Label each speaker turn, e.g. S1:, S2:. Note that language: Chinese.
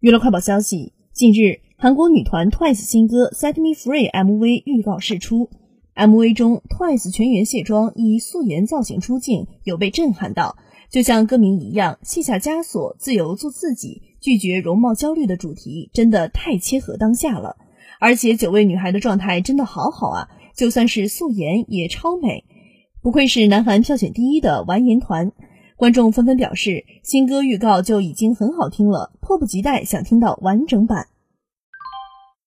S1: 娱乐快报消息：近日，韩国女团 TWICE 新歌《Set Me Free》MV 预告释出。MV 中，TWICE 全员卸妆，以素颜造型出镜，有被震撼到。就像歌名一样，卸下枷锁，自由做自己，拒绝容貌焦虑的主题，真的太切合当下了。而且九位女孩的状态真的好好啊，就算是素颜也超美，不愧是南韩票选第一的完颜团。观众纷纷表示，新歌预告就已经很好听了，迫不及待想听到完整版。